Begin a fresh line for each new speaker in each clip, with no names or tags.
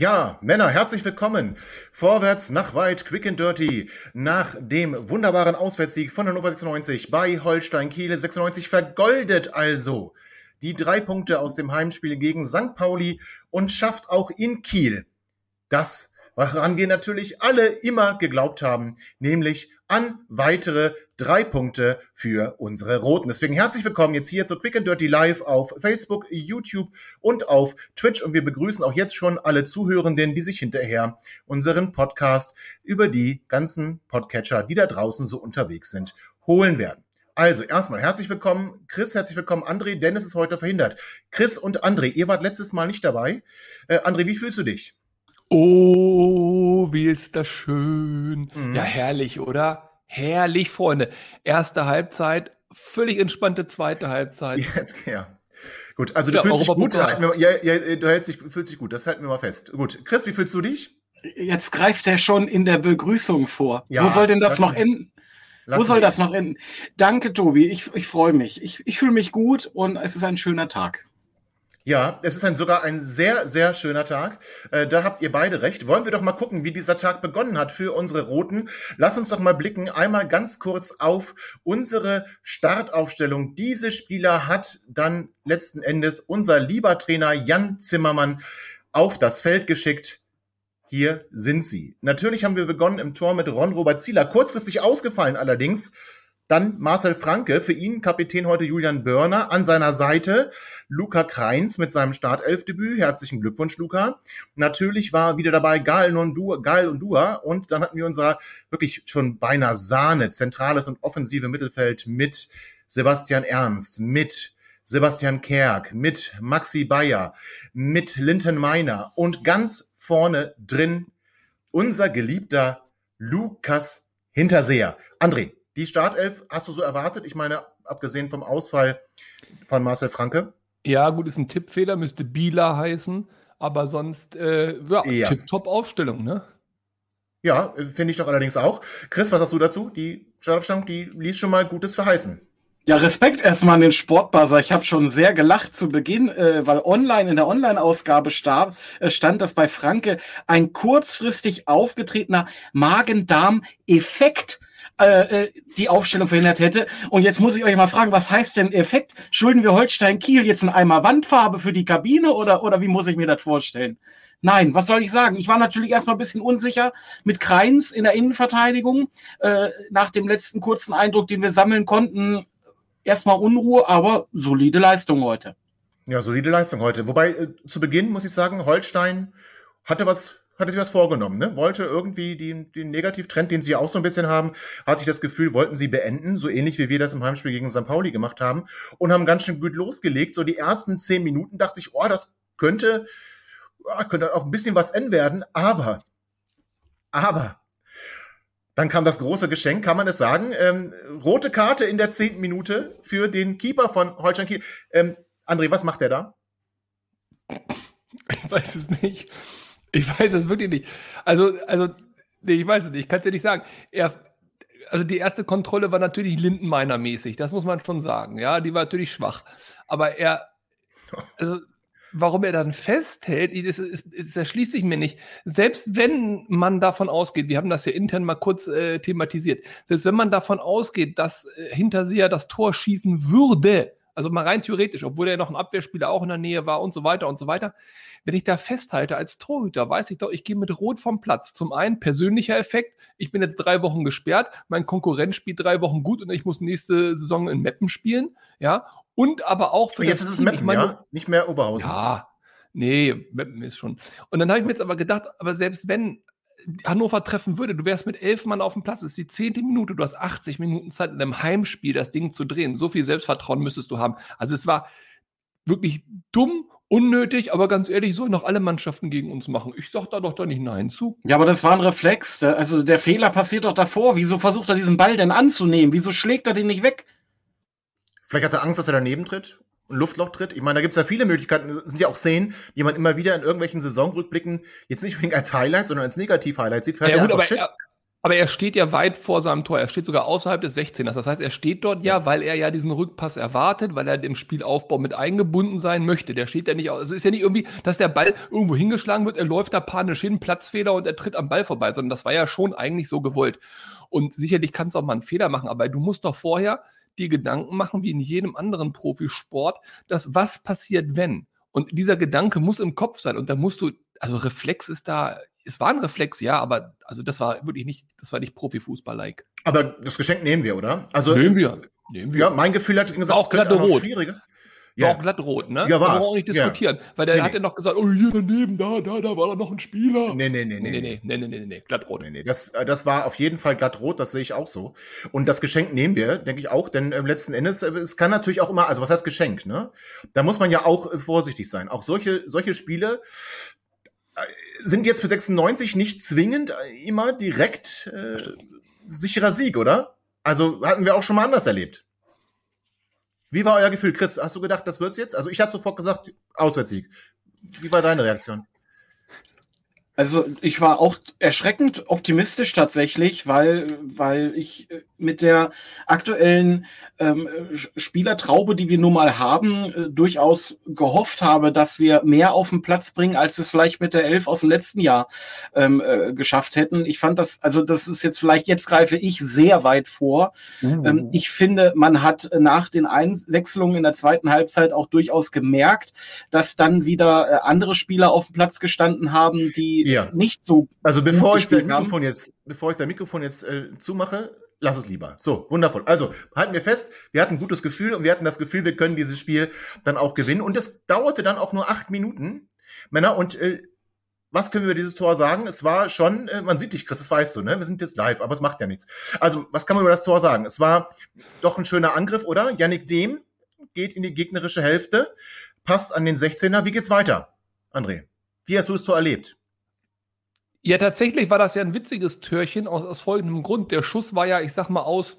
Ja, Männer, herzlich willkommen. Vorwärts nach weit, quick and dirty. Nach dem wunderbaren Auswärtssieg von Hannover 96 bei Holstein Kiel 96 vergoldet also die drei Punkte aus dem Heimspiel gegen St. Pauli und schafft auch in Kiel das, woran wir natürlich alle immer geglaubt haben, nämlich an weitere drei Punkte für unsere Roten. Deswegen herzlich willkommen jetzt hier zu Quick and Dirty Live auf Facebook, YouTube und auf Twitch. Und wir begrüßen auch jetzt schon alle Zuhörenden, die sich hinterher unseren Podcast über die ganzen Podcatcher, die da draußen so unterwegs sind, holen werden. Also erstmal herzlich willkommen, Chris, herzlich willkommen, André. Dennis ist heute verhindert. Chris und André, ihr wart letztes Mal nicht dabei. Äh, André, wie fühlst du dich?
Oh, wie ist das schön. Mhm. Ja, herrlich, oder? Herrlich, Freunde. Erste Halbzeit, völlig entspannte zweite Halbzeit.
Jetzt, ja. Gut, also du ja, fühlst dich gut. Halten wir, ja, ja, du hältst dich, fühlst dich gut, das halten wir mal fest. Gut, Chris, wie fühlst du dich?
Jetzt greift er schon in der Begrüßung vor. Ja, Wo soll denn das noch enden? Wo soll das noch enden? Danke, Tobi. Ich, ich freue mich. Ich, ich fühle mich gut und es ist ein schöner Tag.
Ja, es ist ein, sogar ein sehr, sehr schöner Tag. Äh, da habt ihr beide recht. Wollen wir doch mal gucken, wie dieser Tag begonnen hat für unsere Roten. Lass uns doch mal blicken, einmal ganz kurz auf unsere Startaufstellung. Diese Spieler hat dann letzten Endes unser lieber Trainer Jan Zimmermann auf das Feld geschickt. Hier sind sie. Natürlich haben wir begonnen im Tor mit Ron-Robert Zieler. Kurzfristig ausgefallen allerdings dann Marcel Franke, für ihn Kapitän heute Julian Börner, an seiner Seite Luca Kreins mit seinem Startelfdebüt. Herzlichen Glückwunsch, Luca. Natürlich war wieder dabei Gal, Nondua, Gal und Dua und dann hatten wir unser wirklich schon beinahe Sahne, zentrales und offensive Mittelfeld mit Sebastian Ernst, mit Sebastian Kerk, mit Maxi Bayer, mit Linton Meiner und ganz vorne drin unser geliebter Lukas Hinterseher. André, die Startelf hast du so erwartet? Ich meine, abgesehen vom Ausfall von Marcel Franke.
Ja, gut, ist ein Tippfehler, müsste Bila heißen, aber sonst, äh, ja, ja. Tipp-Top-Aufstellung, ne?
Ja, finde ich doch allerdings auch. Chris, was hast du dazu? Die Startaufstellung, die ließ schon mal Gutes verheißen.
Ja, Respekt erstmal an den Sportbuzzer. Ich habe schon sehr gelacht zu Beginn, äh, weil online in der Online-Ausgabe äh, stand, dass bei Franke ein kurzfristig aufgetretener Magen-Darm-Effekt äh, äh, die Aufstellung verhindert hätte. Und jetzt muss ich euch mal fragen, was heißt denn Effekt? Schulden wir Holstein Kiel jetzt ein Eimer Wandfarbe für die Kabine oder, oder wie muss ich mir das vorstellen? Nein, was soll ich sagen? Ich war natürlich erstmal ein bisschen unsicher mit Kreins in der Innenverteidigung. Äh, nach dem letzten kurzen Eindruck, den wir sammeln konnten, erstmal Unruhe, aber solide Leistung heute.
Ja, solide Leistung heute. Wobei, äh, zu Beginn muss ich sagen, Holstein hatte was hatte sich was vorgenommen, ne? Wollte irgendwie den, den Negativtrend, den sie auch so ein bisschen haben, hatte ich das Gefühl, wollten sie beenden, so ähnlich wie wir das im Heimspiel gegen St. Pauli gemacht haben und haben ganz schön gut losgelegt. So die ersten zehn Minuten dachte ich, oh, das könnte, oh, könnte auch ein bisschen was N werden, aber, aber, dann kam das große Geschenk, kann man es sagen. Ähm, rote Karte in der zehnten Minute für den Keeper von Holstein Kiel. Ähm, André, was macht der da?
Ich weiß es nicht. Ich weiß es wirklich nicht. Also, also, nee, ich weiß es nicht. Ich kann es dir nicht sagen. Er, also die erste Kontrolle war natürlich Lindenmeiner-mäßig, das muss man schon sagen. Ja, die war natürlich schwach. Aber er, also warum er dann festhält, das, das, das erschließt sich mir nicht. Selbst wenn man davon ausgeht, wir haben das ja intern mal kurz äh, thematisiert, selbst wenn man davon ausgeht, dass äh, Hinterseher das Tor schießen würde, also mal rein theoretisch, obwohl er noch ein Abwehrspieler auch in der Nähe war und so weiter und so weiter, wenn ich da festhalte als Torhüter, weiß ich doch, ich gehe mit Rot vom Platz. Zum einen persönlicher Effekt, ich bin jetzt drei Wochen gesperrt, mein Konkurrent spielt drei Wochen gut und ich muss nächste Saison in Meppen spielen, ja. Und aber auch
für. Und jetzt ist es Meppen, meine, ja? Nicht mehr Oberhausen.
Ja, nee, Meppen ist schon. Und dann habe ich mir jetzt aber gedacht, aber selbst wenn Hannover treffen würde, du wärst mit elf Mann auf dem Platz, es ist die zehnte Minute, du hast 80 Minuten Zeit in einem Heimspiel das Ding zu drehen. So viel Selbstvertrauen müsstest du haben. Also es war wirklich dumm, unnötig, aber ganz ehrlich, sollen noch alle Mannschaften gegen uns machen. Ich sag da doch da nicht Nein zu.
Ja, aber das war ein Reflex. Also der Fehler passiert doch davor. Wieso versucht er diesen Ball denn anzunehmen? Wieso schlägt er den nicht weg?
Vielleicht hat er Angst, dass er daneben tritt. Ein Luftloch tritt. Ich meine, da gibt es ja viele Möglichkeiten. Es sind ja auch Szenen, die man immer wieder in irgendwelchen Saisonrückblicken jetzt nicht unbedingt als Highlight, sondern als Negativ-Highlight sieht.
Ja, gut, aber Schiss. Er, aber er steht ja weit vor seinem Tor. Er steht sogar außerhalb des 16ers. Das heißt, er steht dort ja, weil er ja diesen Rückpass erwartet, weil er im Spielaufbau mit eingebunden sein möchte. Der steht ja nicht, also es ist ja nicht irgendwie, dass der Ball irgendwo hingeschlagen wird, er läuft da panisch hin, Platzfehler und er tritt am Ball vorbei, sondern das war ja schon eigentlich so gewollt. Und sicherlich kannst du auch mal einen Fehler machen, aber du musst doch vorher die Gedanken machen, wie in jedem anderen Profisport, dass was passiert, wenn? Und dieser Gedanke muss im Kopf sein und da musst du, also Reflex ist da es war ein Reflex, ja, aber also das war wirklich nicht, das war nicht Profifußball-like.
Aber das Geschenk nehmen wir, oder? Also,
nehmen wir. Nehmen wir.
Ja, mein Gefühl hat gesagt,
auch es könnte auch
noch schwieriger.
Ja. War auch glatt rot, ne?
Ja, war
es. auch nicht diskutieren. Ja. Weil der nee, hat ja noch gesagt, oh, hier daneben, da, da, da war da noch ein Spieler.
Nee, nee, nee, nee.
Nee, nee, nee, nee, nee, nee, glatt rot.
Nee, nee, das, äh, das war auf jeden Fall glatt rot, das sehe ich auch so. Und das Geschenk nehmen wir, denke ich auch, denn äh, letzten Endes, äh, es kann natürlich auch immer, also was heißt Geschenk, ne? Da muss man ja auch äh, vorsichtig sein. Auch solche, solche Spiele, sind jetzt für 96 nicht zwingend immer direkt äh, sicherer Sieg, oder? Also hatten wir auch schon mal anders erlebt. Wie war euer Gefühl, Chris? Hast du gedacht, das wird's jetzt? Also ich habe sofort gesagt, Auswärtssieg. Wie war deine Reaktion?
Also ich war auch erschreckend optimistisch tatsächlich, weil, weil ich äh, mit der aktuellen ähm, Spielertraube, die wir nun mal haben, äh, durchaus gehofft habe, dass wir mehr auf den Platz bringen, als wir es vielleicht mit der Elf aus dem letzten Jahr ähm, äh, geschafft hätten. Ich fand das, also das ist jetzt vielleicht, jetzt greife ich sehr weit vor. Mhm. Ähm, ich finde, man hat nach den Einwechslungen in der zweiten Halbzeit auch durchaus gemerkt, dass dann wieder äh, andere Spieler auf dem Platz gestanden haben, die ja. nicht so.
Also bevor ich das Mikrofon jetzt, bevor ich das Mikrofon jetzt äh, zumache, lass es lieber. So, wundervoll. Also, halten wir fest, wir hatten ein gutes Gefühl und wir hatten das Gefühl, wir können dieses Spiel dann auch gewinnen. Und es dauerte dann auch nur acht Minuten. Männer, und äh, was können wir über dieses Tor sagen? Es war schon, äh, man sieht dich, Chris, das weißt du, ne? Wir sind jetzt live, aber es macht ja nichts. Also, was kann man über das Tor sagen? Es war doch ein schöner Angriff, oder? Yannick Dehm geht in die gegnerische Hälfte, passt an den 16er. Wie geht's weiter, André? Wie hast du das Tor erlebt?
Ja, tatsächlich war das ja ein witziges Türchen aus, aus folgendem Grund. Der Schuss war ja, ich sag mal, aus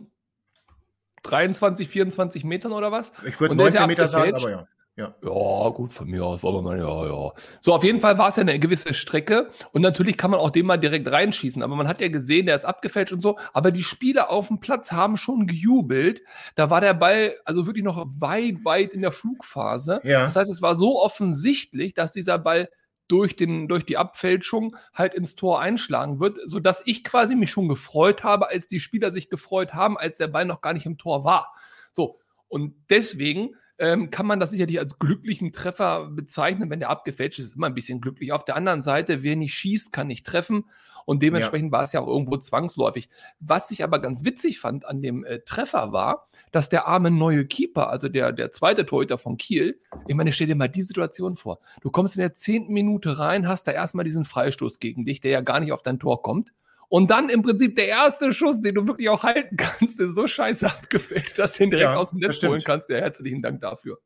23, 24 Metern oder was?
Ich würde 19 Meter sagen, aber ja. Ja.
ja, gut, von mir aus, war man, ja, ja. So, auf jeden Fall war es ja eine gewisse Strecke und natürlich kann man auch den mal direkt reinschießen, aber man hat ja gesehen, der ist abgefälscht und so, aber die Spieler auf dem Platz haben schon gejubelt. Da war der Ball also wirklich noch weit, weit in der Flugphase. Ja. Das heißt, es war so offensichtlich, dass dieser Ball durch, den, durch die Abfälschung halt ins Tor einschlagen wird, sodass ich quasi mich schon gefreut habe, als die Spieler sich gefreut haben, als der Ball noch gar nicht im Tor war. So, und deswegen ähm, kann man das sicherlich als glücklichen Treffer bezeichnen, wenn der abgefälscht ist, ist immer ein bisschen glücklich. Auf der anderen Seite, wer nicht schießt, kann nicht treffen. Und dementsprechend ja. war es ja auch irgendwo zwangsläufig. Was ich aber ganz witzig fand an dem äh, Treffer war, dass der arme neue Keeper, also der, der zweite Torhüter von Kiel, ich meine, stell dir mal die Situation vor. Du kommst in der zehnten Minute rein, hast da erstmal diesen Freistoß gegen dich, der ja gar nicht auf dein Tor kommt. Und dann im Prinzip der erste Schuss, den du wirklich auch halten kannst, ist so scheiße abgefälscht, dass du ihn direkt ja, aus dem Netz holen kannst. Ja, herzlichen Dank dafür.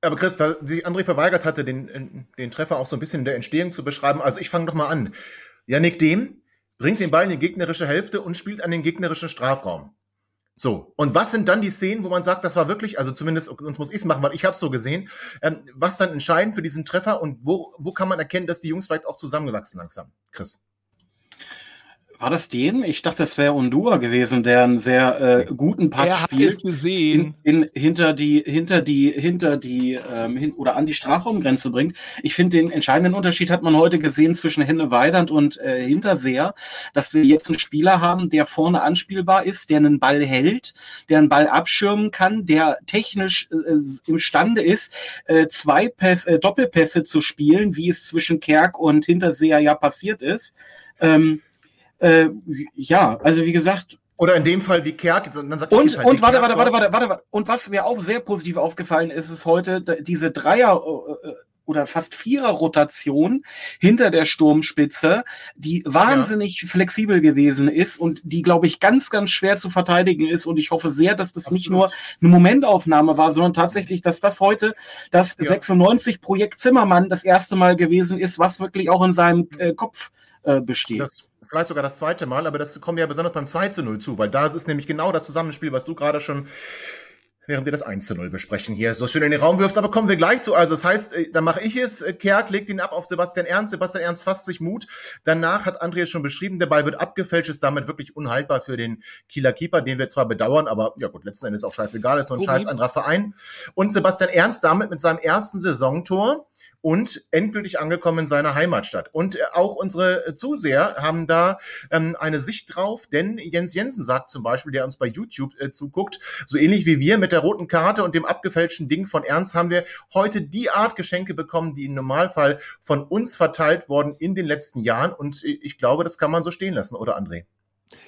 Aber Chris, da sich André verweigert hatte, den, den Treffer auch so ein bisschen in der Entstehung zu beschreiben. Also ich fange doch mal an. Yannick Dehm bringt den Ball in die gegnerische Hälfte und spielt an den gegnerischen Strafraum. So, und was sind dann die Szenen, wo man sagt, das war wirklich, also zumindest uns muss ich es machen, weil ich habe es so gesehen, ähm, was dann entscheidend für diesen Treffer und wo, wo kann man erkennen, dass die Jungs vielleicht auch zusammengewachsen langsam? Chris.
War das den? Ich dachte, das wäre Undua gewesen, der einen sehr äh, guten Pass er spielt.
Es gesehen.
In, in, hinter die, hinter die, hinter die ähm, hin, oder an die Strafraumgrenze bringt. Ich finde, den entscheidenden Unterschied hat man heute gesehen zwischen Henne Weidand und äh, Hinterseher, dass wir jetzt einen Spieler haben, der vorne anspielbar ist, der einen Ball hält, der einen Ball abschirmen kann, der technisch äh, imstande ist, äh, zwei Pässe, äh, Doppelpässe zu spielen, wie es zwischen Kerk und Hinterseher ja passiert ist. Ähm, äh, ja, also wie gesagt.
Oder in dem Fall wie Kerk, dann
sagt Und, halt und warte, warte, warte, warte, warte, warte. Und was mir auch sehr positiv aufgefallen ist, ist heute diese Dreier- oder fast Vierer-Rotation hinter der Sturmspitze, die wahnsinnig ja. flexibel gewesen ist und die, glaube ich, ganz, ganz schwer zu verteidigen ist. Und ich hoffe sehr, dass das Absolut. nicht nur eine Momentaufnahme war, sondern tatsächlich, dass das heute das ja. 96-Projekt Zimmermann das erste Mal gewesen ist, was wirklich auch in seinem äh, Kopf äh, besteht.
Das vielleicht sogar das zweite Mal, aber das kommt ja besonders beim 2 zu 0 zu, weil da ist nämlich genau das Zusammenspiel, was du gerade schon während wir das 1 zu 0 besprechen hier so schön in den Raum wirfst. Aber kommen wir gleich zu. Also das heißt, äh, dann mache ich es. Äh, Kerk legt ihn ab auf Sebastian Ernst. Sebastian Ernst fasst sich Mut. Danach hat Andreas schon beschrieben, der Ball wird abgefälscht, ist damit wirklich unhaltbar für den Kieler Keeper, den wir zwar bedauern, aber ja gut, letzten Endes auch scheißegal, ist nur ein okay. scheiß anderer Verein. Und Sebastian Ernst damit mit seinem ersten Saisontor und endgültig angekommen in seiner Heimatstadt. Und äh, auch unsere Zuseher haben da ähm, eine Sicht drauf, denn Jens Jensen sagt zum Beispiel, der uns bei YouTube äh, zuguckt, so ähnlich wie wir mit der roten Karte und dem abgefälschten Ding von Ernst haben wir heute die Art Geschenke bekommen, die im Normalfall von uns verteilt worden in den letzten Jahren. Und äh, ich glaube, das kann man so stehen lassen, oder André?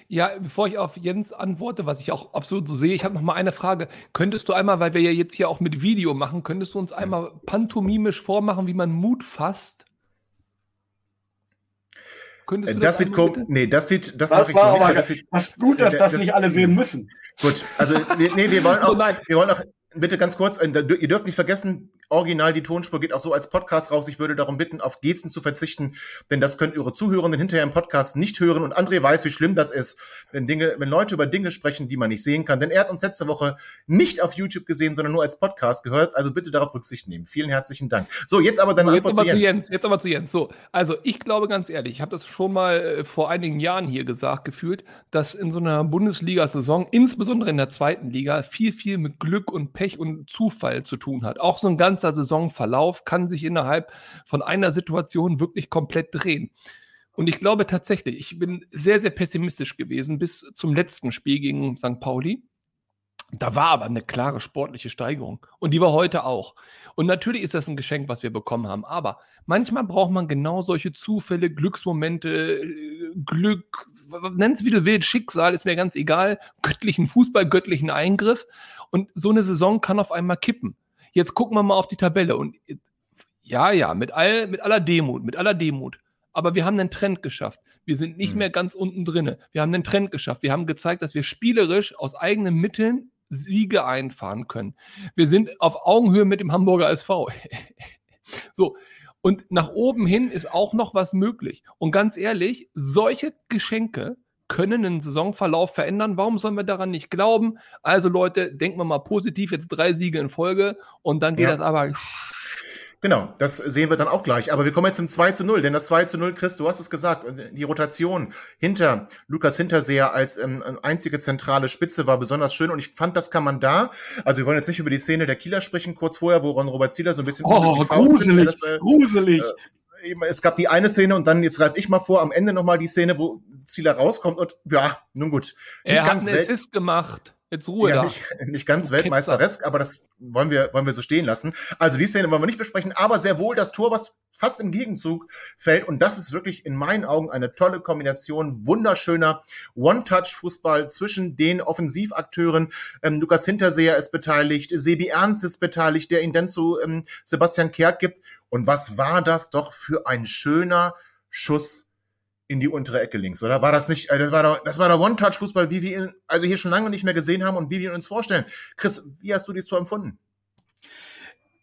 Ja, bevor ich auf Jens antworte, was ich auch absolut so sehe, ich habe noch mal eine Frage. Könntest du einmal, weil wir ja jetzt hier auch mit Video machen, könntest du uns einmal pantomimisch vormachen, wie man Mut fasst?
Könntest du das, das sieht komisch. Nee, das sieht, das,
das mache ich so nicht. Das, sieht, das gut, dass das, das, nicht alle sehen müssen.
Gut, also nee, wir wollen auch, so, wir wollen auch bitte ganz kurz, äh, ihr dürft nicht vergessen, original die Tonspur geht auch so als Podcast raus. Ich würde darum bitten, auf Gesten zu verzichten, denn das können eure Zuhörenden hinterher im Podcast nicht hören. Und André weiß, wie schlimm das ist, wenn Dinge, wenn Leute über Dinge sprechen, die man nicht sehen kann. Denn er hat uns letzte Woche nicht auf YouTube gesehen, sondern nur als Podcast gehört. Also bitte darauf Rücksicht nehmen. Vielen herzlichen Dank. So, jetzt aber dann
so, Antwort zu Jens. zu Jens. Jetzt aber zu Jens. So, also ich glaube ganz ehrlich, ich habe das schon mal äh, vor einigen Jahren hier gesagt, gefühlt, dass in so einer Bundesliga-Saison, insbesondere in der zweiten Liga, viel, viel mit Glück und Pech und Zufall zu tun hat. Auch so ein ganzer Saisonverlauf Verlauf kann sich innerhalb von einer Situation wirklich komplett drehen. Und ich glaube tatsächlich, ich bin sehr, sehr pessimistisch gewesen bis zum letzten Spiel gegen St. Pauli. Da war aber eine klare sportliche Steigerung. Und die war heute auch. Und natürlich ist das ein Geschenk, was wir bekommen haben. Aber manchmal braucht man genau solche Zufälle, Glücksmomente, Glück, nenn es wie du willst, Schicksal, ist mir ganz egal, göttlichen Fußball, göttlichen Eingriff. Und so eine Saison kann auf einmal kippen. Jetzt gucken wir mal auf die Tabelle und ja, ja, mit, all, mit aller Demut, mit aller Demut. Aber wir haben einen Trend geschafft. Wir sind nicht mhm. mehr ganz unten drinne. Wir haben einen Trend geschafft. Wir haben gezeigt, dass wir spielerisch aus eigenen Mitteln Siege einfahren können. Wir sind auf Augenhöhe mit dem Hamburger SV. so. Und nach oben hin ist auch noch was möglich. Und ganz ehrlich, solche Geschenke, können einen Saisonverlauf verändern. Warum sollen wir daran nicht glauben? Also Leute, denken wir mal positiv, jetzt drei Siege in Folge und dann geht ja. das aber
Genau, das sehen wir dann auch gleich. Aber wir kommen jetzt zum 2 zu 0, denn das 2 zu 0, Chris, du hast es gesagt, die Rotation hinter Lukas Hinterseher als ähm, einzige zentrale Spitze war besonders schön und ich fand, das kann man da, also wir wollen jetzt nicht über die Szene der Kieler sprechen, kurz vorher, woran Robert Zieler so ein bisschen...
Oh, gruselig, war, gruselig. Äh,
es gab die eine Szene und dann, jetzt greife ich mal vor, am Ende nochmal die Szene, wo Zieler rauskommt und ja, nun gut.
Er hat einen Assist gemacht. Jetzt Ruhe
ja,
da.
Nicht, nicht ganz Weltmeisteresk, aber das wollen wir, wollen wir so stehen lassen. Also die Szene wollen wir nicht besprechen, aber sehr wohl das Tor, was fast im Gegenzug fällt. Und das ist wirklich in meinen Augen eine tolle Kombination. Wunderschöner One-Touch-Fußball zwischen den Offensivakteuren. Ähm, Lukas Hinterseher ist beteiligt, Sebi Ernst ist beteiligt, der ihn dann zu ähm, Sebastian Kehrt gibt. Und was war das doch für ein schöner Schuss in die untere Ecke links, oder? War das nicht, äh, das war der, der One-Touch-Fußball, wie wir ihn, also hier schon lange nicht mehr gesehen haben und wie wir ihn uns vorstellen. Chris, wie hast du dieses Tor empfunden?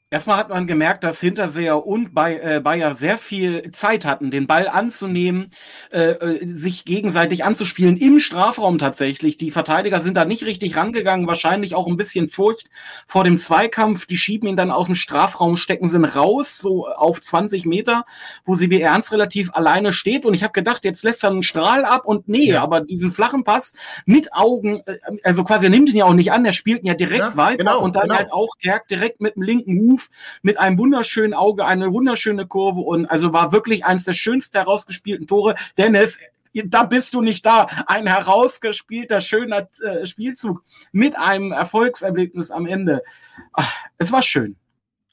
Erstmal hat man gemerkt, dass Hinterseher und äh, Bayer sehr viel Zeit hatten, den Ball anzunehmen, äh, äh, sich gegenseitig anzuspielen im Strafraum tatsächlich. Die Verteidiger sind da nicht richtig rangegangen, wahrscheinlich auch ein bisschen Furcht vor dem Zweikampf. Die schieben ihn dann aus dem Strafraum, stecken sind raus, so auf 20 Meter, wo sie wie Ernst relativ alleine steht. Und ich habe gedacht, jetzt lässt er einen Strahl ab und nee, ja. aber diesen flachen Pass mit Augen, äh, also quasi er nimmt ihn ja auch nicht an, er spielt ihn ja direkt ja, weiter genau, und dann genau. halt auch direkt mit dem linken Huf Move mit einem wunderschönen Auge, eine wunderschöne Kurve und also war wirklich eines der schönsten herausgespielten Tore. Dennis, da bist du nicht da. Ein herausgespielter, schöner äh, Spielzug mit einem Erfolgserlebnis am Ende. Ach, es war schön.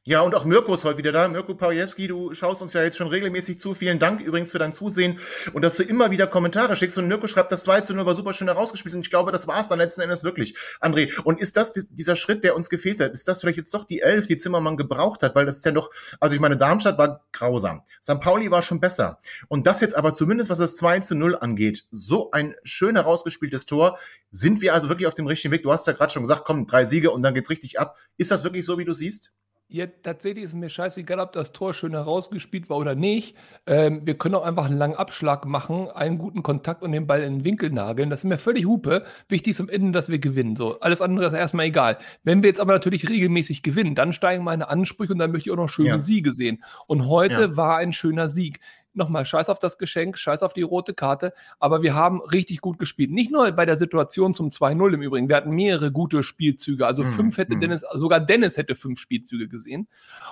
Ja, und auch Mirko ist heute wieder da. Mirko Pawjewski, du schaust uns ja jetzt schon regelmäßig zu. Vielen Dank übrigens für dein Zusehen und dass du immer wieder Kommentare schickst. Und Mirko schreibt, das 2 zu 0 war super schön herausgespielt. Und ich glaube, das war es dann letzten Endes wirklich. André, und ist das dieser Schritt, der uns gefehlt hat? Ist das vielleicht jetzt doch die Elf, die Zimmermann gebraucht hat? Weil das ist ja doch, also ich meine, Darmstadt war grausam. St. Pauli war schon besser. Und das jetzt aber zumindest, was das 2 zu 0 angeht, so ein schön herausgespieltes Tor. Sind wir also wirklich auf dem richtigen Weg? Du hast ja gerade schon gesagt, komm, drei Siege und dann geht's richtig ab. Ist das wirklich so, wie du siehst?
Ja, tatsächlich ist mir scheißegal, ob das Tor schön herausgespielt war oder nicht. Ähm, wir können auch einfach einen langen Abschlag machen, einen guten Kontakt und den Ball in den Winkel nageln. Das ist mir völlig Hupe. Wichtig ist am Ende, dass wir gewinnen. So, alles andere ist erstmal egal. Wenn wir jetzt aber natürlich regelmäßig gewinnen, dann steigen meine Ansprüche und dann möchte ich auch noch schöne ja. Siege sehen. Und heute ja. war ein schöner Sieg nochmal, scheiß auf das Geschenk, scheiß auf die rote Karte, aber wir haben richtig gut gespielt. Nicht nur bei der Situation zum 2-0 im Übrigen, wir hatten mehrere gute Spielzüge, also mm, fünf hätte mm. Dennis, sogar Dennis hätte fünf Spielzüge gesehen.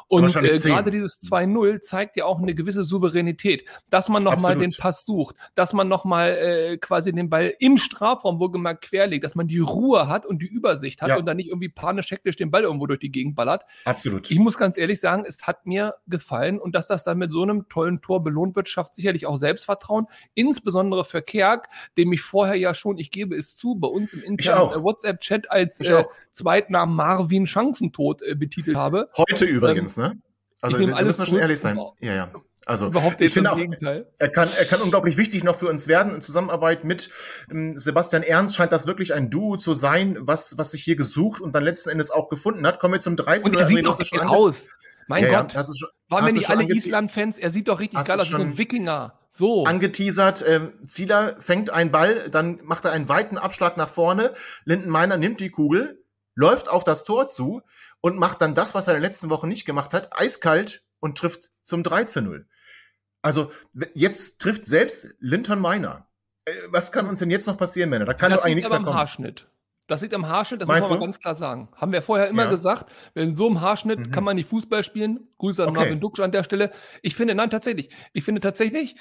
Und äh, gerade dieses 2-0 zeigt ja auch eine gewisse Souveränität, dass man nochmal den Pass sucht, dass man nochmal äh, quasi den Ball im Strafraum wohlgemerkt querlegt, dass man die Ruhe hat und die Übersicht hat ja. und dann nicht irgendwie panisch hektisch den Ball irgendwo durch die Gegend ballert.
Absolut.
Ich muss ganz ehrlich sagen, es hat mir gefallen und dass das dann mit so einem tollen Tor belohnt Grundwirtschaft sicherlich auch Selbstvertrauen, insbesondere für Kerk, dem ich vorher ja schon, ich gebe es zu, bei uns im internen WhatsApp-Chat als äh, Zweitnamen Marvin Chancentod äh, betitelt habe.
Heute übrigens, ähm, ne?
Also alles müssen wir schon
ehrlich sein. Ja, ja. Also
Überhaupt
ich finde auch, er kann, er kann unglaublich wichtig noch für uns werden. In Zusammenarbeit mit ähm, Sebastian Ernst scheint das wirklich ein Duo zu sein, was, was sich hier gesucht und dann letzten Endes auch gefunden hat. Kommen wir zum 13.
Und er sieht doch schon aus. Mein ja, Gott.
Ja, schon,
Waren wir nicht alle Island-Fans? Er sieht doch richtig geil aus, wie so ein Wikinger. So.
Angeteasert, ähm, Zieler fängt einen Ball, dann macht er einen weiten Abschlag nach vorne. Lindenmeiner nimmt die Kugel, läuft auf das Tor zu und macht dann das, was er in den letzten Wochen nicht gemacht hat, eiskalt und trifft zum 3 zu 0. Also jetzt trifft selbst Linton Miner. Äh, was kann uns denn jetzt noch passieren, Männer? Da kann das doch eigentlich nichts mehr kommen.
Haarschnitt. Das liegt am Haarschnitt, das Meinst muss man ganz klar sagen. Haben wir vorher immer ja. gesagt, in so einem Haarschnitt mhm. kann man nicht Fußball spielen. Grüße an okay. Marvin Duksch an der Stelle. Ich finde, nein, tatsächlich. Ich finde tatsächlich,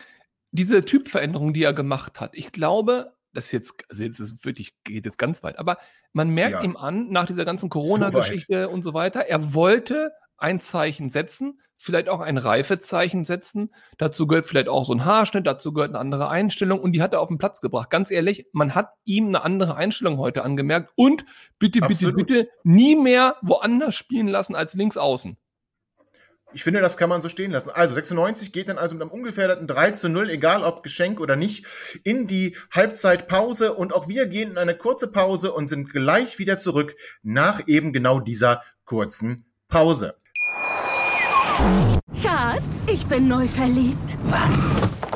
diese Typveränderung, die er gemacht hat, ich glaube, das ist jetzt, also jetzt ist wirklich, geht jetzt ganz weit, aber man merkt ja. ihm an, nach dieser ganzen Corona-Geschichte so und so weiter, er wollte ein Zeichen setzen, vielleicht auch ein Reifezeichen setzen. Dazu gehört vielleicht auch so ein Haarschnitt, dazu gehört eine andere Einstellung und die hat er auf den Platz gebracht. Ganz ehrlich, man hat ihm eine andere Einstellung heute angemerkt und bitte, Absolut. bitte, bitte nie mehr woanders spielen lassen als links außen.
Ich finde, das kann man so stehen lassen. Also 96 geht dann also mit einem ungefährderten 3 zu 0, egal ob Geschenk oder nicht, in die Halbzeitpause. Und auch wir gehen in eine kurze Pause und sind gleich wieder zurück nach eben genau dieser kurzen Pause.
Schatz, ich bin neu verliebt.
Was?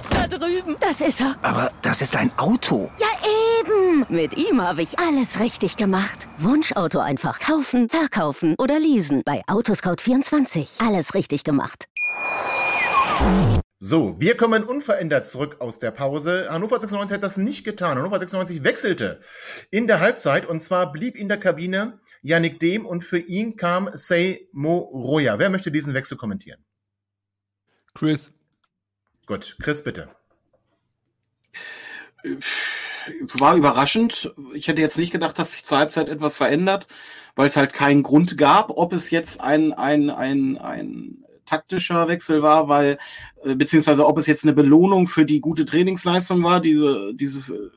Da drüben. Das ist er.
Aber das ist ein Auto.
Ja, eben. Mit ihm habe ich alles richtig gemacht. Wunschauto einfach kaufen, verkaufen oder leasen. Bei Autoscout24. Alles richtig gemacht.
So, wir kommen unverändert zurück aus der Pause. Hannover 96 hat das nicht getan. Hannover 96 wechselte in der Halbzeit und zwar blieb in der Kabine Yannick Dehm und für ihn kam Sei Moroya. Wer möchte diesen Wechsel kommentieren?
Chris.
Gut, Chris, bitte.
War überraschend. Ich hätte jetzt nicht gedacht, dass sich zur Halbzeit etwas verändert, weil es halt keinen Grund gab, ob es jetzt ein, ein, ein, ein taktischer Wechsel war, weil, äh, beziehungsweise ob es jetzt eine Belohnung für die gute Trainingsleistung war, diese, dieses, äh,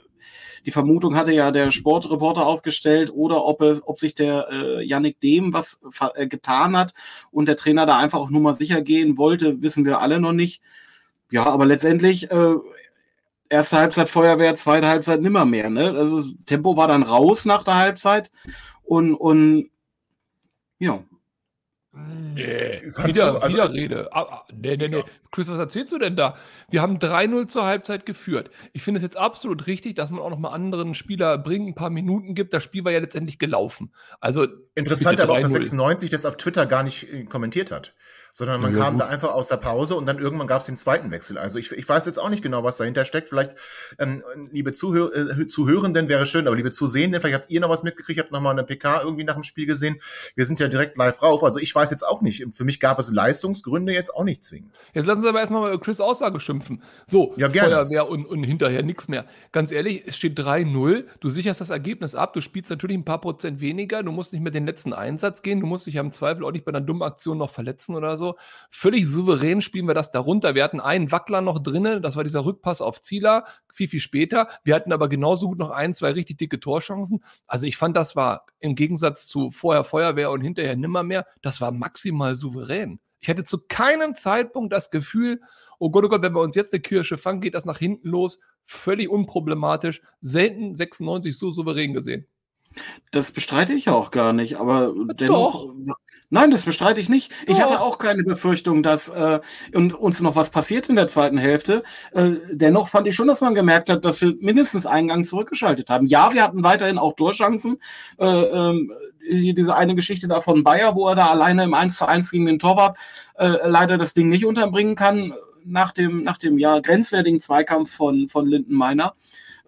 die Vermutung hatte ja der Sportreporter aufgestellt, oder ob es, ob sich der äh, Yannick Dehm was äh, getan hat und der Trainer da einfach auch nur mal sicher gehen wollte, wissen wir alle noch nicht. Ja, aber letztendlich, äh, erste Halbzeit Feuerwehr, zweite Halbzeit nimmer mehr. Ne? Also Tempo war dann raus nach der Halbzeit und, und ja,
Nee, wieder, also, Widerrede. Ah, ah, nee, nee, nee. Chris, was erzählst du denn da? Wir haben 3-0 zur Halbzeit geführt. Ich finde es jetzt absolut richtig, dass man auch noch mal anderen Spieler bringt, ein paar Minuten gibt. Das Spiel war ja letztendlich gelaufen. Also
Interessant aber auch, dass 96 das auf Twitter gar nicht äh, kommentiert hat sondern man
Ja,
kam
gut.
da einfach aus der Pause und dann irgendwann gab es den zweiten Wechsel. Also ich, ich weiß jetzt auch nicht genau, was dahinter steckt. Vielleicht, ähm, liebe Zuhör äh, Zuhörenden wäre schön, aber liebe Zusehenden, vielleicht habt ihr noch was mitgekriegt, habt noch mal eine PK irgendwie nach dem Spiel gesehen. Wir sind ja direkt live rauf. Also ich weiß jetzt auch nicht. Für mich gab es Leistungsgründe jetzt auch nicht zwingend.
Jetzt lassen Sie aber erstmal mal Chris Aussage schimpfen. So,
Ja, gerne.
Feuerwehr und, und hinterher nichts mehr. Ganz ehrlich, es steht 3-0. Du sicherst das Ergebnis ab. Du spielst natürlich ein paar Prozent weniger. Du musst nicht mit den letzten Einsatz gehen. Du musst dich ja im Zweifel auch nicht bei einer dummen Aktion noch verletzen oder so. Völlig souverän spielen wir das darunter. Wir hatten einen Wackler noch drinnen. Das war dieser Rückpass auf Zieler. Viel, viel später. Wir hatten aber genauso gut noch ein, zwei richtig dicke Torchancen. Also ich fand, das war im Gegensatz zu vorher Feuerwehr und hinterher nimmermehr, das war maximal souverän. Ich hatte zu keinem Zeitpunkt das Gefühl, oh Gott, oh Gott, wenn wir uns jetzt eine Kirsche fangen, geht das nach hinten los. Völlig unproblematisch. Selten 96 so souverän gesehen.
Das bestreite ich auch gar nicht, aber dennoch.
doch.
Nein, das bestreite ich nicht. Ich
Doch.
hatte auch keine Befürchtung, dass äh, und uns noch was passiert in der zweiten Hälfte. Äh, dennoch fand ich schon, dass man gemerkt hat, dass wir mindestens einen Gang zurückgeschaltet haben. Ja, wir hatten weiterhin auch Torchancen. Äh, ähm, diese eine Geschichte da von Bayer, wo er da alleine im 1 zu 1 gegen den Torwart äh, leider das Ding nicht unterbringen kann, nach dem, nach dem ja grenzwertigen Zweikampf von, von Lindenmeiner.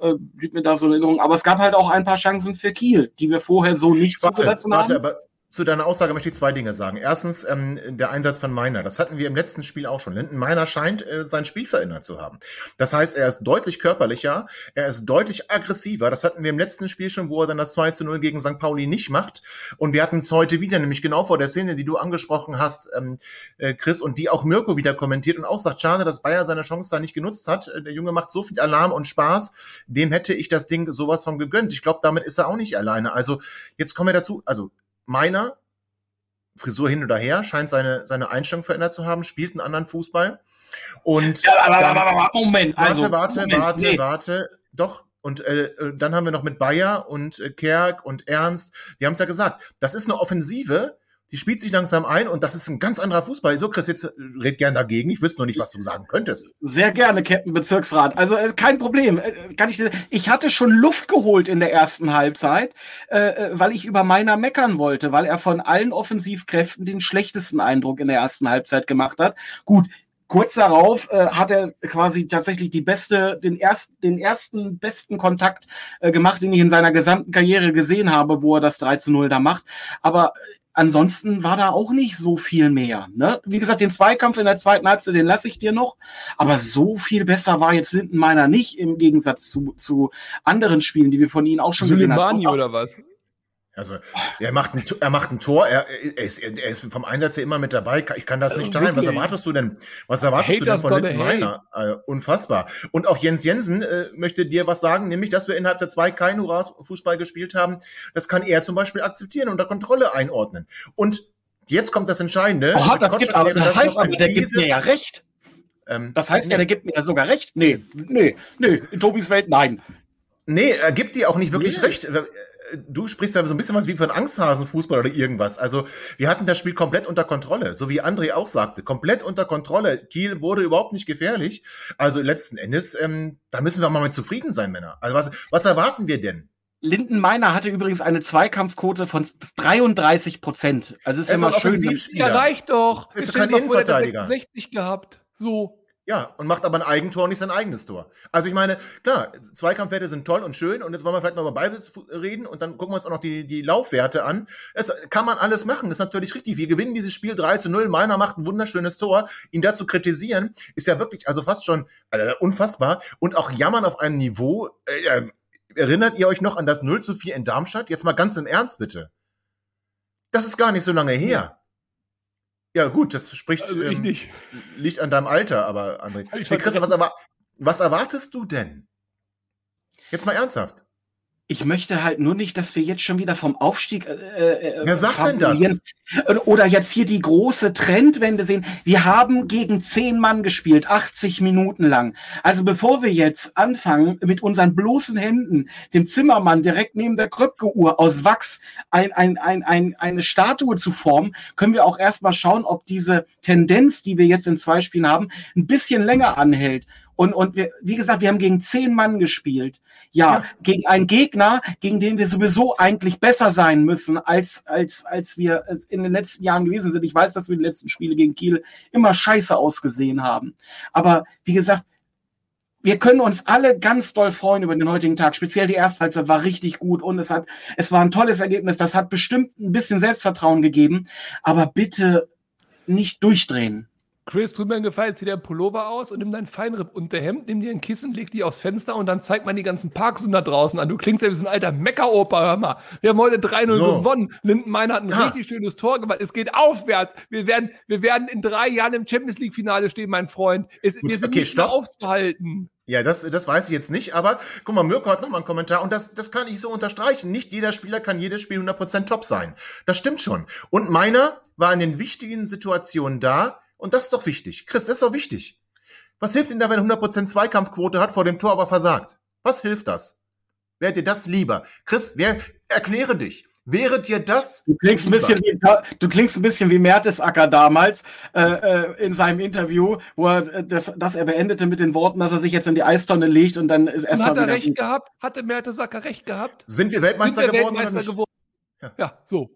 Äh, blieb mir da so in Erinnerung. Aber es gab halt auch ein paar Chancen für Kiel, die wir vorher so nicht
Warte,
zugelassen
warte,
haben.
aber zu deiner Aussage möchte ich zwei Dinge sagen. Erstens, ähm, der Einsatz von Meiner. Das hatten wir im letzten Spiel auch schon. Linden Meiner scheint äh, sein Spiel verändert zu haben. Das heißt, er ist deutlich körperlicher, er ist deutlich aggressiver. Das hatten wir im letzten Spiel schon, wo er dann das 2 zu 0 gegen St. Pauli nicht macht. Und wir hatten es heute wieder, nämlich genau vor der Szene, die du angesprochen hast, ähm, äh, Chris, und die auch Mirko wieder kommentiert und auch sagt, schade, dass Bayer seine Chance da nicht genutzt hat. Äh, Der Junge macht so viel Alarm und Spaß. Dem hätte ich das Ding sowas von gegönnt. Ich glaube, damit ist er auch nicht alleine. Also, jetzt kommen wir dazu. Also, Meiner, Frisur hin oder her, scheint seine, seine Einstellung verändert zu haben, spielt einen anderen Fußball. Und
Ja, aber,
dann-
aber, aber, Moment,
warte,
also,
warte,
Moment,
warte,
nee.
warte. Doch. Und äh, äh, dann haben wir noch mit Bayer und äh, Kerk und Ernst, die haben es ja gesagt, das ist eine Offensive, die spielt sich langsam ein und das ist ein ganz anderer Fußball. So, Chris, jetzt äh, red gern dagegen. Ich wüsste noch nicht, was du sagen könntest.
Sehr gerne, Captain Bezirksrat. Also ist kein Problem. Äh, Kann ich, ich hatte schon Luft geholt in der ersten Halbzeit, äh, äh, weil ich über meiner meckern wollte, weil er von allen Offensivkräften den schlechtesten Eindruck in der ersten Halbzeit gemacht hat. Gut. Kurz darauf äh, hat er quasi tatsächlich die beste, den ersten, den ersten besten Kontakt äh, gemacht, den ich in seiner gesamten Karriere gesehen habe, wo er das 3 zu 0 da macht. Aber äh, ansonsten war da auch nicht so viel mehr. Ne? Wie gesagt, den Zweikampf in der zweiten Halbzeit, den lasse ich dir noch. Aber so viel besser war jetzt Lindenmeiner nicht im Gegensatz zu, zu anderen Spielen, die wir von ihnen auch schon gesehen
Suleimani
haben.
oder was?
Also, er macht ein, er macht ein Tor, er, er, ist, er ist vom Einsatz her immer mit dabei. Ich kann das nicht teilen. Was erwartest du denn? Was erwartest du denn von Linden Meiner? Äh, unfassbar. Und auch Jens Jensen äh, möchte dir was sagen, nämlich, dass wir innerhalb der zwei keinen Hurra-Fußball gespielt haben. Das kann er zum Beispiel akzeptieren und unter Kontrolle einordnen. Und jetzt kommt das Entscheidende.
Oha, das gibt aber,
wäre
das heißt aber, der gibt mir ja recht.
ähm,
Das heißt ja,
nee.
der gibt mir ja sogar recht. Nee, nee, nee, in Tobis Welt nein.
Nee, er gibt dir auch nicht wirklich
Nee.
recht. Du sprichst ja so ein bisschen was wie für einen Angsthasenfußball oder irgendwas. Also, wir hatten das Spiel komplett unter Kontrolle, so wie André auch sagte. Komplett unter Kontrolle. Kiel wurde überhaupt nicht gefährlich. Also, letzten Endes, ähm, da müssen wir mal mit zufrieden sein, Männer. Also, was, was erwarten wir denn?
Lindenmeiner hatte übrigens eine Zweikampfquote von 33 Prozent. Also ist
Er ist ein
schön.
Ja, reicht doch.
Ist kein Innenverteidiger.
60 gehabt. So.
Ja, und macht aber ein Eigentor, nicht sein eigenes Tor. Also ich meine, klar, Zweikampfwerte sind toll und schön und jetzt wollen wir vielleicht mal über Ballbesitz reden und dann gucken wir uns auch noch die, die Laufwerte an. Das kann man alles machen, das ist natürlich richtig. Wir gewinnen dieses Spiel 3 zu 0, Meiner macht ein wunderschönes Tor. Ihn dazu kritisieren, ist ja wirklich, also fast schon äh, unfassbar und auch jammern auf einem Niveau. Äh, erinnert ihr euch noch an das 0 zu 4 in Darmstadt? Jetzt mal ganz im Ernst, bitte. Das ist gar nicht so lange her. Ja, gut, das spricht.
Also ich
ähm,
nicht.
liegt an deinem Alter, aber André.
Ich
Hey, Christian, was, erwar was erwartest du denn? Jetzt mal ernsthaft.
Ich möchte halt nur nicht, dass wir jetzt schon wieder vom Aufstieg. Äh, äh,
Wer sagt denn das?
Oder jetzt hier die große Trendwende sehen. Wir haben gegen zehn Mann gespielt, 80 Minuten lang. Also bevor wir jetzt anfangen, mit unseren bloßen Händen dem Zimmermann direkt neben der Kröpke-Uhr aus Wachs ein, ein, ein, ein, eine Statue zu formen, können wir auch erstmal schauen, ob diese Tendenz, die wir jetzt in zwei Spielen haben, ein bisschen länger anhält. Und, und wir, wie gesagt, wir haben gegen zehn Mann gespielt. Ja, ja, gegen einen Gegner, gegen den wir sowieso eigentlich besser sein müssen, als, als, als wir es in den letzten Jahren gewesen sind. Ich weiß, dass wir die letzten Spiele gegen Kiel immer scheiße ausgesehen haben. Aber wie gesagt, wir können uns alle ganz doll freuen über den heutigen Tag. Speziell die erste Halbzeit war richtig gut und es hat, es war ein tolles Ergebnis. Das hat bestimmt ein bisschen Selbstvertrauen gegeben. Aber bitte nicht durchdrehen.
Chris, tut mir einen Gefallen, zieh dir einen Pullover aus und nimm dein Feinripp-Unterhemd, nimm dir ein Kissen, leg die aufs Fenster und dann zeig mal die ganzen Parks da draußen an. Du klingst ja wie so ein alter Meckeroper, hör mal. Wir haben heute 3-0 so. gewonnen. Lindenmeiner hat ein ja. richtig schönes Tor gemacht. Es geht aufwärts. Wir werden, wir werden in drei Jahren im Champions League-Finale stehen, mein Freund. Es, Gut, wir sind okay, nicht mehr aufzuhalten.
Ja, das, das weiß ich jetzt nicht, aber guck mal, Mirko hat nochmal einen Kommentar und das, das kann ich so unterstreichen. Nicht jeder Spieler kann jedes Spiel 100% top sein. Das stimmt schon. Und meiner war in den wichtigen Situationen da, und das ist doch wichtig. Chris, das ist doch wichtig. Was hilft Ihnen da, wenn er 100% Zweikampfquote hat, vor dem Tor aber versagt? Was hilft das? Wäre dir das lieber? Chris, wer, erkläre dich. Wäre dir das?
Du klingst ein bisschen wie, du klingst ein bisschen wie Mertesacker damals äh, äh, in seinem Interview, wo er äh, das, das er beendete mit den Worten, dass er sich jetzt in die Eistonne legt und dann ist erstmal.
Hat er recht gehabt? Hatte Mertesacker recht gehabt?
Sind wir Weltmeister Sind wir geworden?
Weltmeister geworden? Ja. ja, so.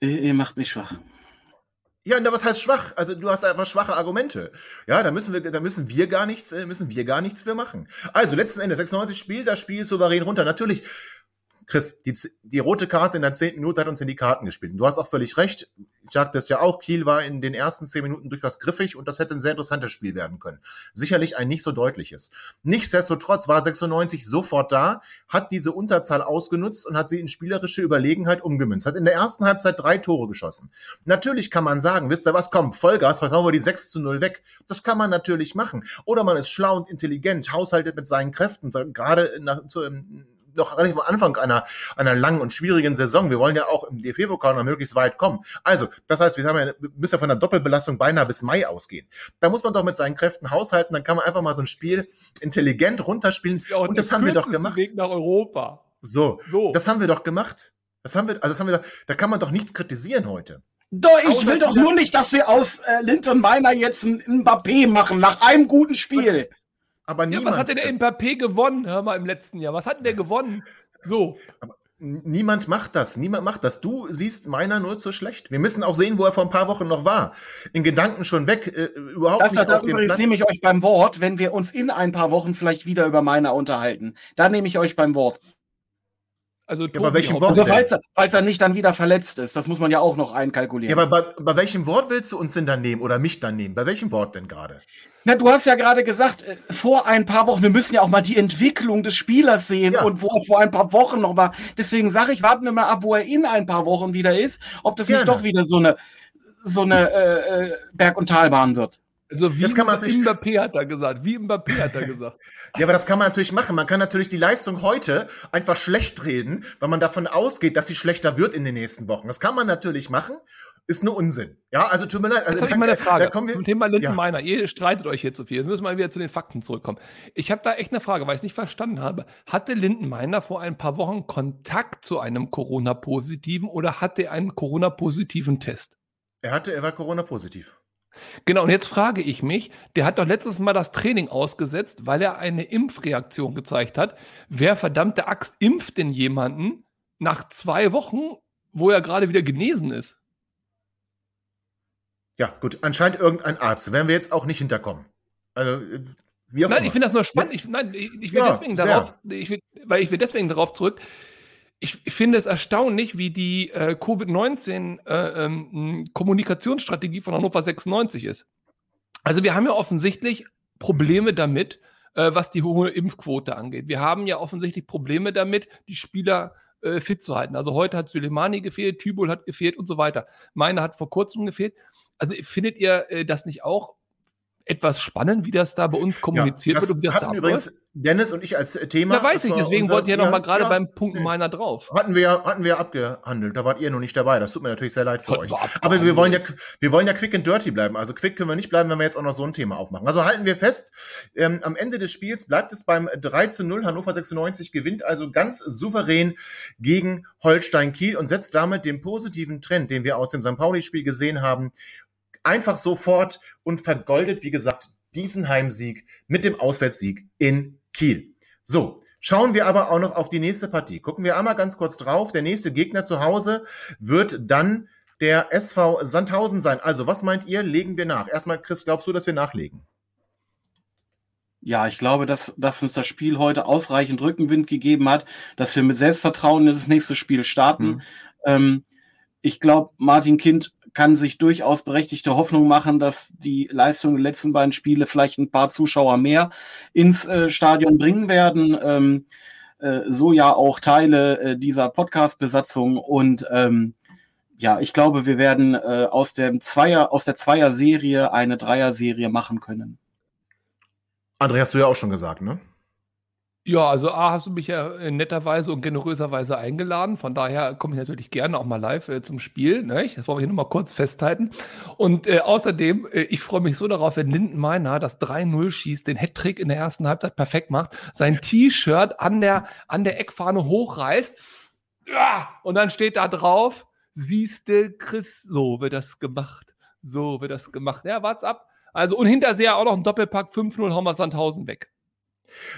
Ihr, ihr macht mich schwach.
Ja, und was heißt schwach? Also du hast einfach schwache Argumente. Ja, da müssen wir, da müssen wir gar nichts, äh, müssen wir gar nichts für machen. Also letzten Endes 96 Spiel, das Spiel souverän runter. Natürlich Chris, die, die rote Karte in der zehnten Minute hat uns in die Karten gespielt. Und du hast auch völlig recht. Ich sagte es ja auch, Kiel war in den ersten zehn Minuten durchaus griffig und das hätte ein sehr interessantes Spiel werden können. Sicherlich ein nicht so deutliches. Nichtsdestotrotz war 96 sofort da, hat diese Unterzahl ausgenutzt und hat sie in spielerische Überlegenheit umgemünzt. Hat in der ersten Halbzeit drei Tore geschossen. Natürlich kann man sagen, wisst ihr was, komm, Vollgas, heute haben wir die 6 zu 0 weg. Das kann man natürlich machen. Oder man ist schlau und intelligent, haushaltet mit seinen Kräften, gerade nach, zu, noch relativ am Anfang einer, einer langen und schwierigen Saison. Wir wollen ja auch im DFB-Pokal noch möglichst weit kommen. Also, das heißt, wir haben ja, müssen ja von einer Doppelbelastung beinahe bis Mai ausgehen. Da muss man doch mit seinen Kräften haushalten, dann kann man einfach mal so ein Spiel intelligent runterspielen.
Das und das haben wir doch gemacht. Weg nach Europa.
So, so, das haben wir doch gemacht. Das haben wir, also das haben wir doch, da kann man doch nichts kritisieren heute.
Doch, ich Außer will doch nur nicht, dass wir aus äh, Linton Meiner jetzt ein Mbappé machen, nach einem guten Spiel.
Aber ja, was hat denn der Mbappé gewonnen? Hör mal im letzten Jahr. Was hat denn der gewonnen? So.
Aber niemand macht das. Niemand macht das. Du siehst meiner nur zu schlecht. Wir müssen auch sehen, wo er vor ein paar Wochen noch war. In Gedanken schon weg. Äh, überhaupt
das nicht auf dem Platz. nehme ich euch beim Wort, wenn wir uns in ein paar Wochen vielleicht wieder über meiner unterhalten. Da nehme ich euch beim Wort.
Also, ja, bei welchem Wort?
Also, falls, er, falls er nicht dann wieder verletzt ist, das muss man ja auch noch einkalkulieren.
Ja, aber bei, bei welchem Wort willst du uns denn dann nehmen oder mich dann nehmen? Bei welchem Wort denn gerade?
Na, du hast ja gerade gesagt, äh, vor ein paar Wochen, wir müssen ja auch mal die Entwicklung des Spielers sehen ja. und wo er vor ein paar Wochen noch war. Deswegen sage ich, warten wir mal ab, wo er in ein paar Wochen wieder ist, ob das Gerne. nicht doch wieder so eine, so eine äh, äh Berg- und Talbahn wird.
Also wie das kann man nicht, Mbappé hat er gesagt, wie Mbappé hat er gesagt.
ja, aber das kann man natürlich machen. Man kann natürlich die Leistung heute einfach schlecht reden, weil man davon ausgeht, dass sie schlechter wird in den nächsten Wochen. Das kann man natürlich machen ist nur Unsinn. Ja, also tut mir leid. Also,
jetzt habe ich mal eine Frage wir, zum Thema Lindenmeiner. Ja. Ihr streitet euch jetzt so viel. Jetzt müssen wir mal wieder zu den Fakten zurückkommen. Ich habe da echt eine Frage, weil ich es nicht verstanden habe. Hatte Lindenmeiner vor ein paar Wochen Kontakt zu einem Corona-Positiven oder hatte er einen Corona-positiven Test?
Er hatte, er war Corona-positiv.
Genau, und jetzt frage ich mich, der hat doch letztes Mal das Training ausgesetzt, weil er eine Impfreaktion gezeigt hat. Wer verdammte Axt impft denn jemanden nach zwei Wochen, wo er gerade wieder genesen ist?
Ja, gut. Anscheinend irgendein Arzt. Werden wir jetzt auch nicht hinterkommen. Also,
äh, wie auch Nein, immer. ich finde das nur spannend. Ich, nein, ich, ich will ja, deswegen darauf, ich will, weil ich will deswegen darauf zurück. Ich, ich finde es erstaunlich, wie die äh, Covid-19-Kommunikationsstrategie äh, ähm, von Hannover 96 ist. Also wir haben ja offensichtlich Probleme damit, äh, was die hohe Impfquote angeht. Wir haben ja offensichtlich Probleme damit, die Spieler äh, fit zu halten. Also heute hat Suleimani gefehlt, Tübul hat gefehlt und so weiter. Meine hat vor kurzem gefehlt. Also findet ihr äh, das nicht auch etwas spannend, wie das da bei uns kommuniziert ja,
wird
und wie
das da übrigens Dennis und ich als Thema.
Da weiß ich, deswegen unser, wollte ich ja noch mal gerade ja, beim Punkt meiner drauf.
Hatten wir, hatten wir abgehandelt, da wart ihr noch nicht dabei. Das tut mir natürlich sehr leid für euch. Aber wir wollen ja, wir wollen ja quick and dirty bleiben. Also quick können wir nicht bleiben, wenn wir jetzt auch noch so ein Thema aufmachen. Also halten wir fest, ähm, am Ende des Spiels bleibt es beim 3 zu 0. Hannover 96 gewinnt also ganz souverän gegen Holstein Kiel und setzt damit den positiven Trend, den wir aus dem St. Pauli-Spiel gesehen haben, einfach sofort und vergoldet, wie gesagt, diesen Heimsieg mit dem Auswärtssieg in Kiel. So, Schauen wir aber auch noch auf die nächste Partie. Gucken wir einmal ganz kurz drauf. Der nächste Gegner zu Hause wird dann der SV Sandhausen sein. Also, was meint ihr? Legen wir nach? Erstmal, Chris, glaubst du, dass wir nachlegen?
Ja, ich glaube, dass, dass uns das Spiel heute ausreichend Rückenwind gegeben hat, dass wir mit Selbstvertrauen in das nächste Spiel starten. Mhm. Ähm, ich glaube, Martin Kind kann sich durchaus berechtigte Hoffnung machen, dass die Leistung der letzten beiden Spiele vielleicht ein paar Zuschauer mehr ins äh, Stadion bringen werden. Ähm, äh, so ja auch Teile äh, dieser Podcast-Besatzung. Und ähm, ja, ich glaube, wir werden äh, aus, dem Zweier, aus der Zweier-Serie eine Dreier-Serie machen können.
André, hast du ja auch schon gesagt, ne?
Ja, also A, hast du mich ja in netter Weise und generöserweise eingeladen. Von daher komme ich natürlich gerne auch mal live äh, zum Spiel. Ne? Das wollen wir hier nochmal kurz festhalten. Und äh, außerdem, äh, ich freue mich so darauf, wenn Linden Meiner das 3-0 schießt, den Hattrick in der ersten Halbzeit perfekt macht, sein T-Shirt an der, an der Eckfahne hochreißt. Ja, und dann steht da drauf, siehste Chris, so wird das gemacht. So wird das gemacht. Ja, wart's ab. Also, und hinterher auch noch ein Doppelpack 5-0 haben wir Sandhausen weg.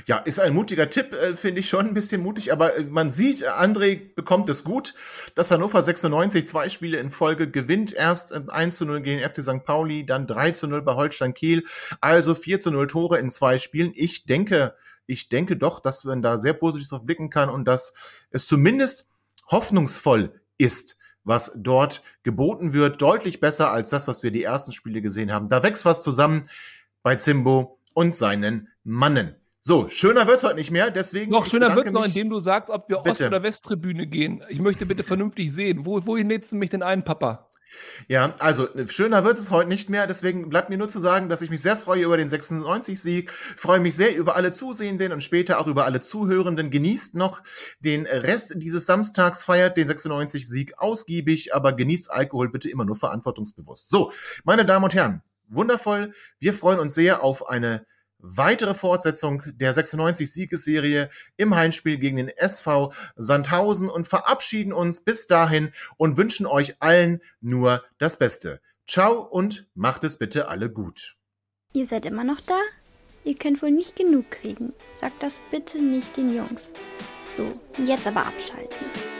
Ja, ist ein mutiger Tipp, äh, finde ich schon ein bisschen mutig, aber äh, man sieht, André bekommt es gut, dass Hannover 96 zwei Spiele in Folge gewinnt. Erst 1 äh, zu 0 gegen FC St. Pauli, dann 3 zu 0 bei Holstein Kiel, also 4 zu 0 Tore in zwei Spielen. Ich denke, ich denke doch, dass man da sehr positiv drauf blicken kann und dass es zumindest hoffnungsvoll ist, was dort geboten wird. Deutlich besser als das, was wir die ersten Spiele gesehen haben. Da wächst was zusammen bei Zimbo und seinen Mannen. So, schöner wird's heute nicht mehr, deswegen.
Noch schöner wird's noch, indem du sagst, ob wir bitte. Ost- oder Westtribüne gehen. Ich möchte bitte vernünftig sehen. Wo, wohin lädst du mich denn ein, Papa?
Ja, also schöner wird es heute nicht mehr, deswegen bleibt mir nur zu sagen, dass ich mich sehr freue über den 96-Sieg, freue mich sehr über alle Zusehenden und später auch über alle Zuhörenden. Genießt noch den Rest dieses Samstags, feiert den 96-Sieg ausgiebig, aber genießt Alkohol bitte immer nur verantwortungsbewusst. So, meine Damen und Herren, wundervoll. Wir freuen uns sehr auf eine weitere Fortsetzung der 96 Siegesserie im Heimspiel gegen den SV Sandhausen und verabschieden uns bis dahin und wünschen euch allen nur das Beste. Ciao und macht es bitte alle gut.
Ihr seid immer noch da? Ihr könnt wohl nicht genug kriegen. Sagt das bitte nicht den Jungs. So, jetzt aber abschalten.